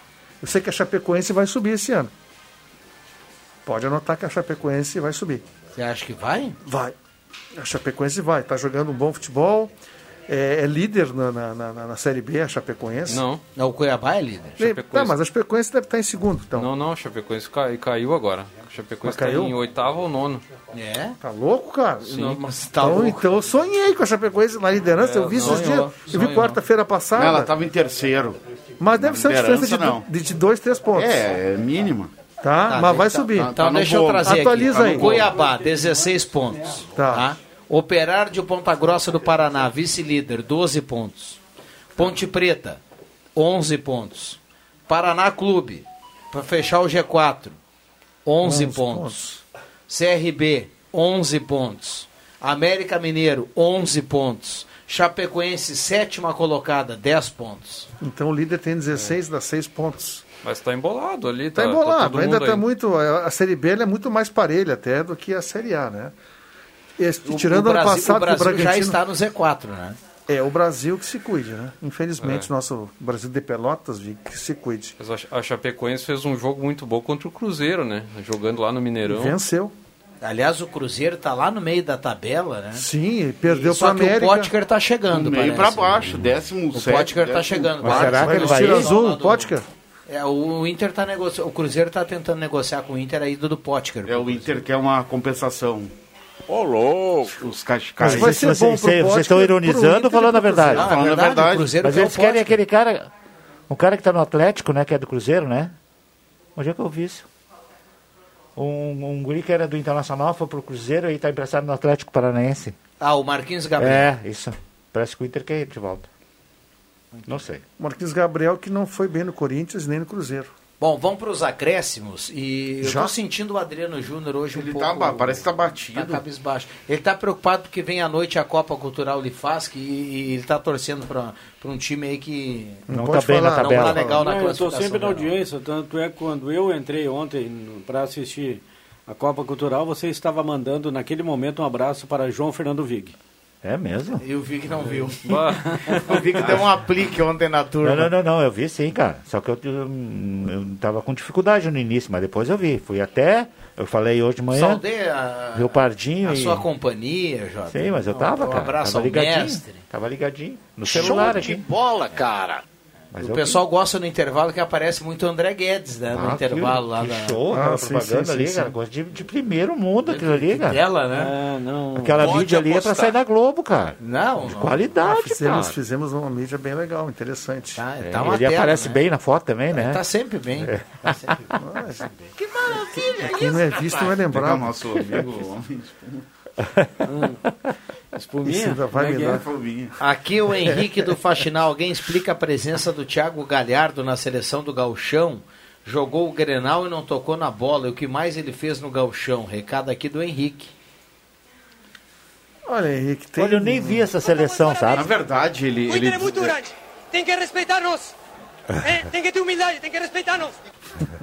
Eu sei que a Chapecoense vai subir esse ano. Pode anotar que a Chapecoense vai subir. Você acha que vai? Vai. A Chapecoense vai. Está jogando um bom futebol. É, é líder na, na, na- na Série B, a Chapecoense. Não. Não, o Cuiabá é líder. Chapecoense. Tá, mas a Chapecoense deve estar em segundo, então. Não, não, a Chapecoense cai- caiu agora. A Chapecoense está caiu? em oitavo ou nono. É? Tá louco, cara? Sim. Não, mas tá então, louco. então eu sonhei com a Chapecoense na liderança. É, eu vi esses sonhou, dias. Eu vi quarta-feira passada. Ela estava em terceiro. Mas deve ser uma diferença não. de, de, de dois, três pontos. É, é mínima. Tá? Tá, mas vai tá- subir. tá- Então no deixa eu trazer Atualiza aqui. aí. Cuiabá, 16 pontos. Tá. Operário de Ponta Grossa do Paraná, vice-líder, 12 pontos. Ponte Preta, 11 pontos. Paraná Clube, para fechar o G4, 11, 11 pontos. CRB, 11 pontos. América Mineiro, 11 pontos. Chapecoense, sétima colocada, 10 pontos. Então o líder tem 16, dá 6 pontos. Mas está embolado ali. Tá, Tá, embolado, todo ainda tá aí. muito. A Série B ela é muito mais parelha até do que a Série A, né? Este, O- tirando o ano Brasil- passado, o Brasil o já Bragantino... está no Z4, né? É, o Brasil que se cuide, né? Infelizmente, É. nosso Brasil de Pelotas, Vi, que se cuide. Mas a Cha- a Chapecoense fez um jogo muito bom contra o Cruzeiro, né? Jogando lá no Mineirão. Venceu. Aliás, o Cruzeiro está lá no meio da tabela, né? Sim, perdeu Só para que América. o Potker tá chegando, Do meio pra baixo, décimo O sétimo, Potker tá décimo chegando. Mas será que ele vai ir? azul, o do- Potker? É, o Inter tá negociando, o Cruzeiro tá tentando negociar com o Inter a ida do Potker. É, o Inter quer uma compensação. Ô, louco! Os cascais. Mas vai ser Vocês, bom pro vocês estão ironizando ou falando a verdade? Não, é falando a verdade, verdade. o Cruzeiro Mas quer eles querem Potker. aquele cara, um cara que tá no Atlético, né, que é do Cruzeiro, né? Onde é que eu vi isso? Um, um guri que era do Internacional foi pro Cruzeiro e tá emprestado no Atlético Paranaense. Ah, o Marquinhos Gabriel. É, isso. Parece que o Inter quer ir de volta. Não sei. Marquinhos Gabriel, que não foi bem no Corinthians nem no Cruzeiro. Bom, vamos para os acréscimos. E eu Já? tô sentindo o Adriano Júnior hoje Ele um tá pouco... ba- parece que tá batido. Tá cabisbaixo. Ele tá preocupado porque vem à noite a Copa Cultural Lifasc e, e ele tá torcendo para um time aí que Não, pode tá bem na falar, não tabela. tá legal na Não, eu estou classificação. sempre na geral. audiência, tanto é que quando eu entrei ontem para assistir a Copa Cultural, você estava mandando naquele momento um abraço para João Fernando Vig. É mesmo? E o Vig não viu. Bah, o Vig deu um aplique ontem na turma. Não, não, não, não, eu vi sim, cara. Só que eu, eu, eu tava com dificuldade no início, mas depois eu vi. Fui até, eu falei hoje de manhã, Saudei a, vi Pardinho a e... sua companhia, Jota. Sim, mas eu tava, um, cara. abraço tava ao ligadinho. mestre. Tava ligadinho. No Show celular de aqui. bola, cara! Mas o pessoal gosta no intervalo que aparece muito André Guedes, né? No Ah, intervalo que, lá que da. show, Ah, aquela sim, propaganda sim, ali, sim, cara. de, de primeiro mundo aquilo ali, cara. Dela, né? É, não. Aquela Pode mídia ali é pra apostar. sair da Globo, cara. Não, De não. qualidade, Ah, fizemos, cara. fizemos uma mídia bem legal, interessante. Tá, É, tá uma ele tela, aparece né? bem na foto também, né? Tá sempre bem. Tá sempre bem. Mas, Quem não é visto não é Pegar lembrado. o nosso amigo homem. Isso ainda vai é me é? dar. Fominha. Aqui o Henrique do Faxinal. Alguém explica a presença do Thiago Galhardo na seleção do Galchão? Jogou o Grenal e não tocou na bola. E o que mais ele fez no Galchão? Recado aqui do Henrique. Olha, Henrique, tem... Olha, eu nem vi essa seleção, Na sabe? verdade, ele. O ele Inter é muito grande. Tem que respeitar-nos. Eh, tem que ter humildade, tem que respeitar-nos.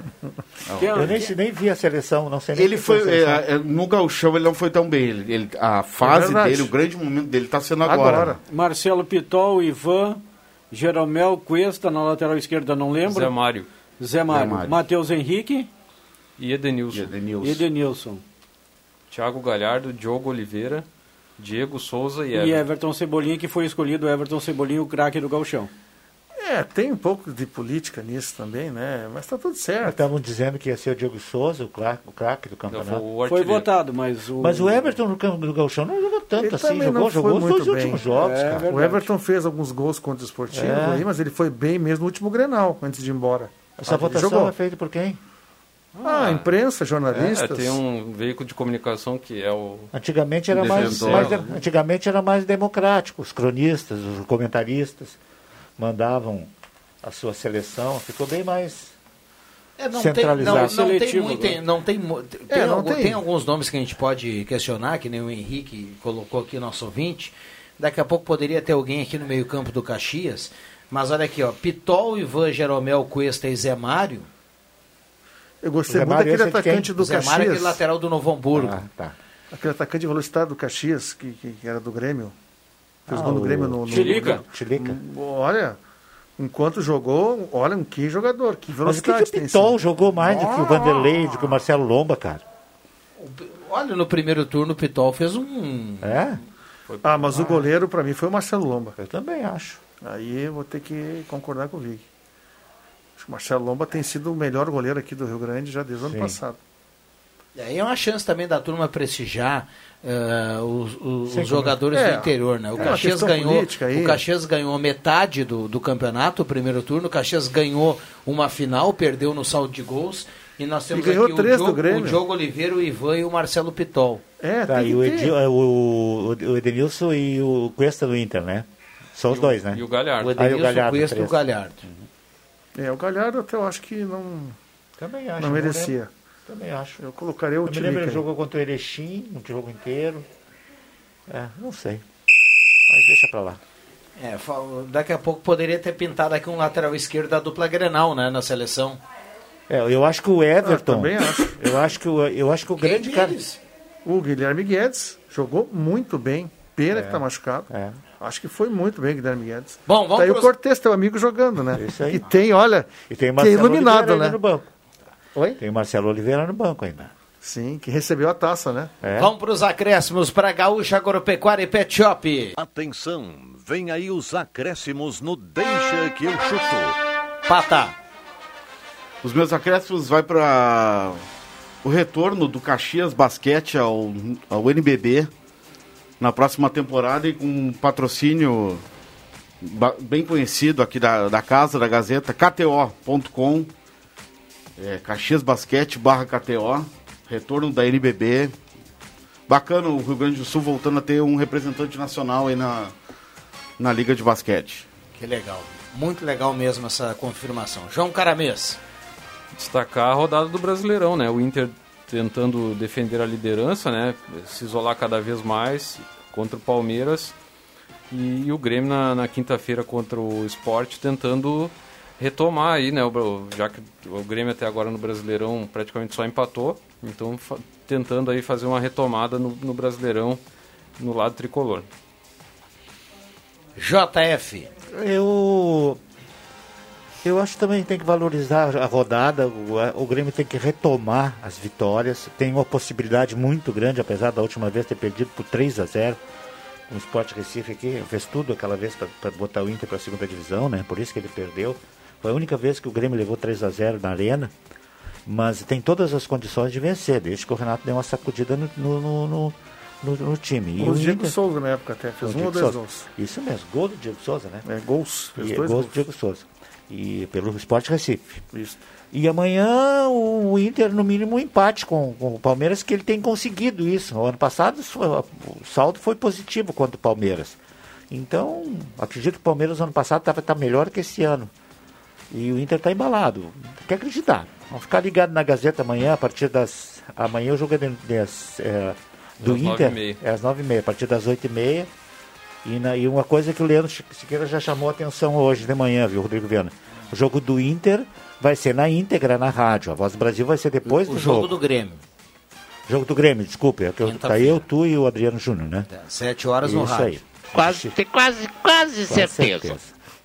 Eu nem, nem vi a seleção, não sei nem Ele foi. a seleção. é, é, no Gauchão ele não foi tão bem. Ele, ele- a fase verdade. dele, o grande momento dele tá sendo agora. Agora. Marcelo Pitol, Ivan, Jeromel, Cuesta na lateral esquerda, não lembro. Zé Mário Zé Mário. Zé Mário. Matheus Henrique e Edenilson. E Edenilson. e Edenilson. Thiago Galhardo, Diogo Oliveira, Diego Souza e E Everton. Everton Cebolinha, que foi escolhido Everton Cebolinha, o craque do Galchão. É, tem um pouco de política nisso também, né? Mas tá tudo certo. Estavam dizendo que ia ser o Diego Souza, o craque, o craque do Não, campeonato. foi o Foi artilheiro. votado, mas o. Mas o Everton no campo do Galchão não jogou tanto Ele assim. Jogou, não foi jogou os dois muito bem. últimos jogos, É, cara. O Everton fez alguns gols contra o Esportivo É. aí, mas ele foi bem mesmo no último Grenal, antes de ir embora. Essa Ah, votação jogou. é feita por quem? Ah, a imprensa, É, jornalistas. tem um veículo de comunicação que é o. Antigamente era mais, mais de- antigamente era mais democrático. Os cronistas, os comentaristas mandavam a sua seleção. Ficou bem mais É, não Centralizado. Tem, não, não tem muito, agora. não tem, tem, É, não algum- tem. tem alguns nomes que a gente pode questionar, que nem o Henrique colocou aqui nosso ouvinte. Daqui a pouco poderia ter alguém aqui no meio-campo do Caxias. Mas olha aqui, ó, Pitol, Ivan, Jeromel, Cuesta e Zé Mário. Eu gostei Zé muito daquele é atacante do Zé Mário é Caxias. aquele lateral do Novo Hamburgo. Ah, tá. Aquele atacante de velocidade do Caxias, que, que, que era do Grêmio. Fez Ah, gol no Grêmio no. no Chilica. Chilica. Olha, enquanto jogou, olha, um que jogador, que Mas o que, velocidade que o esse- jogou mais do que o Vanderlei, do que o Marcelo Lomba, cara? Olha, no primeiro turno o Pitol fez um. É? Ah, mas o goleiro para mim foi o Marcelo Lomba. Eu também acho. Aí eu vou ter que concordar com o Vig. Acho que o Marcelo Lomba tem sido o melhor goleiro aqui do Rio Grande já desde o ano passado. E aí é uma chance também da turma prestigiar eh, os, os- os jogadores é. do interior, né? O É Caxias ganhou, o Caxias ganhou metade do, do campeonato, o primeiro turno. O Caxias ganhou uma final, perdeu no saldo de gols. E nós temos ganhou aqui o três do Diogo, Grêmio. o Diogo Oliveira, o Ivan e o Marcelo Pitol. É, Tá, tem e que o. Edi- o, o Edenilson e o Cuesta do Inter, né? São os dois, né? E o Galhardo. O Ah, e o Edenilson, Galhardo, o Cuesta e o. Galhardo. É, o Galhardo até eu acho que não, Também acho. não lembro. merecia. Também acho. Eu colocaria o Eu me lembro aí. jogou contra o Erechim, um jogo inteiro. É, não sei. Mas deixa pra lá. É, daqui a pouco poderia ter pintado aqui um lateral esquerdo da dupla Grenal, né, na seleção. É, eu acho que o Everton. Ah, também acho. Eu acho que o, eu acho que o grande Quem cara. O Guilherme Guedes jogou muito bem. Pena É. que tá machucado. É. Acho que foi muito bem, Guilherme Guedes. Bom, vamos tá aí pros- o Cortez, teu amigo, jogando, né? Isso aí. E tem, olha, E tem que é iluminado, né? no banco. Oi? Tem o Marcelo Oliveira no banco ainda. Sim, que recebeu a taça, né? É. Vamos para os acréscimos para Gaúcha Agropecuária e Pet Shop. Atenção, vem aí os acréscimos no Deixa que eu chuto. Pata. Os meus acréscimos vai para o retorno do Caxias Basquete ao, ao NBB na próxima temporada e com um patrocínio bem conhecido aqui da, da casa, da Gazeta, KTO.com, é, Caxias Basquete barra KTO, retorno da NBB. Bacana o Rio Grande do Sul voltando a ter um representante nacional aí na, na Liga de Basquete. Que legal. Muito legal mesmo essa confirmação. João Caramês. destacar a rodada do Brasileirão, né? O Inter tentando defender a liderança, né? Se isolar cada vez mais contra o Palmeiras e, o Grêmio na, na quinta-feira contra o Sport tentando retomar aí, né? Já que o Grêmio até agora no Brasileirão praticamente só empatou, então tentando aí fazer uma retomada no, no Brasileirão no lado tricolor. JF. Eu. Eu acho que também tem que valorizar a rodada. O, o Grêmio tem que retomar as vitórias. Tem uma possibilidade muito grande, apesar da última vez ter perdido por 3 a 0 O Sport Recife aqui fez tudo aquela vez para botar o Inter para a segunda divisão, né? Por isso que ele perdeu. Foi a única vez que o Grêmio levou 3 a 0 na arena. Mas tem todas as condições de vencer, desde que o Renato deu uma sacudida no, no, no, no- no- time. O o Diego Inter- Souza na época até fez um ou dois gols. Isso mesmo, gol do Diego Souza, né? É, gols. Fez E, dois gols gols. do Diego Souza. E pelo Sport Recife. Isso. E amanhã o Inter, no mínimo, um empate com, com o Palmeiras, que ele tem conseguido isso. O ano passado foi- o saldo foi positivo contra o Palmeiras. Então, acredito que o Palmeiras ano passado estava melhor que esse ano. E o Inter está embalado. Tem que acreditar. Vamos ficar ligado na Gazeta amanhã, a partir das. Amanhã o jogo é de- das, é, do Às Inter. 9h30. É às nove e meia, a partir das oito e meia. E, na- e uma coisa que o Leandro Siqueira já chamou a atenção hoje de manhã, viu, Rodrigo Viana? O jogo do Inter vai ser na íntegra na rádio. A Voz do Brasil vai ser depois O do jogo jogo. do Grêmio. Jogo do Grêmio, desculpe. É que eu, tá eu, tu e o Adriano Júnior, né? Sete horas no Isso rádio. aí. Quase, tem quase, quase Com certeza.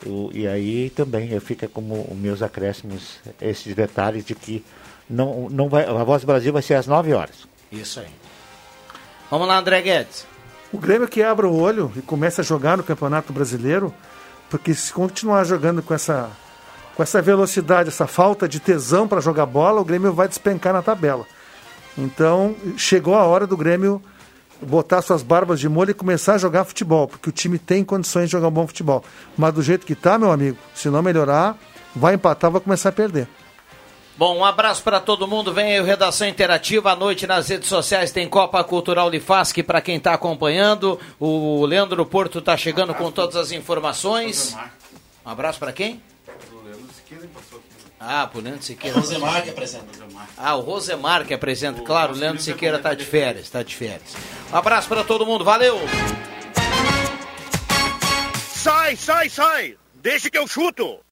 O- e aí também eu fica como os meus acréscimos, esses detalhes de que não, não vai, a Voz do Brasil vai ser às 9 horas. Isso aí. Vamos lá, André Guedes. O Grêmio que abre o olho e começa a jogar no Campeonato Brasileiro, porque se continuar jogando com essa, com essa velocidade, essa falta de tesão para jogar bola, o Grêmio vai despencar na tabela. Então, chegou a hora do Grêmio botar suas barbas de molho e começar a jogar futebol, porque o time tem condições de jogar um bom futebol. Mas do jeito que tá, meu amigo, se não melhorar, vai empatar, vai começar a perder. Bom, um abraço para todo mundo. Vem aí o Redação Interativa. À noite nas redes sociais tem Copa Cultural Lifasque para quem está acompanhando. O Leandro Porto está chegando com todas as informações. Um abraço para quem? Ah, pro Leandro Siqueira. Rosemar que apresenta. Ah, o Rosemar que apresenta. Claro, o Leandro Siqueira está de férias, está de férias. Um abraço para todo mundo. Valeu! Sai, sai, sai! Deixa que eu chuto!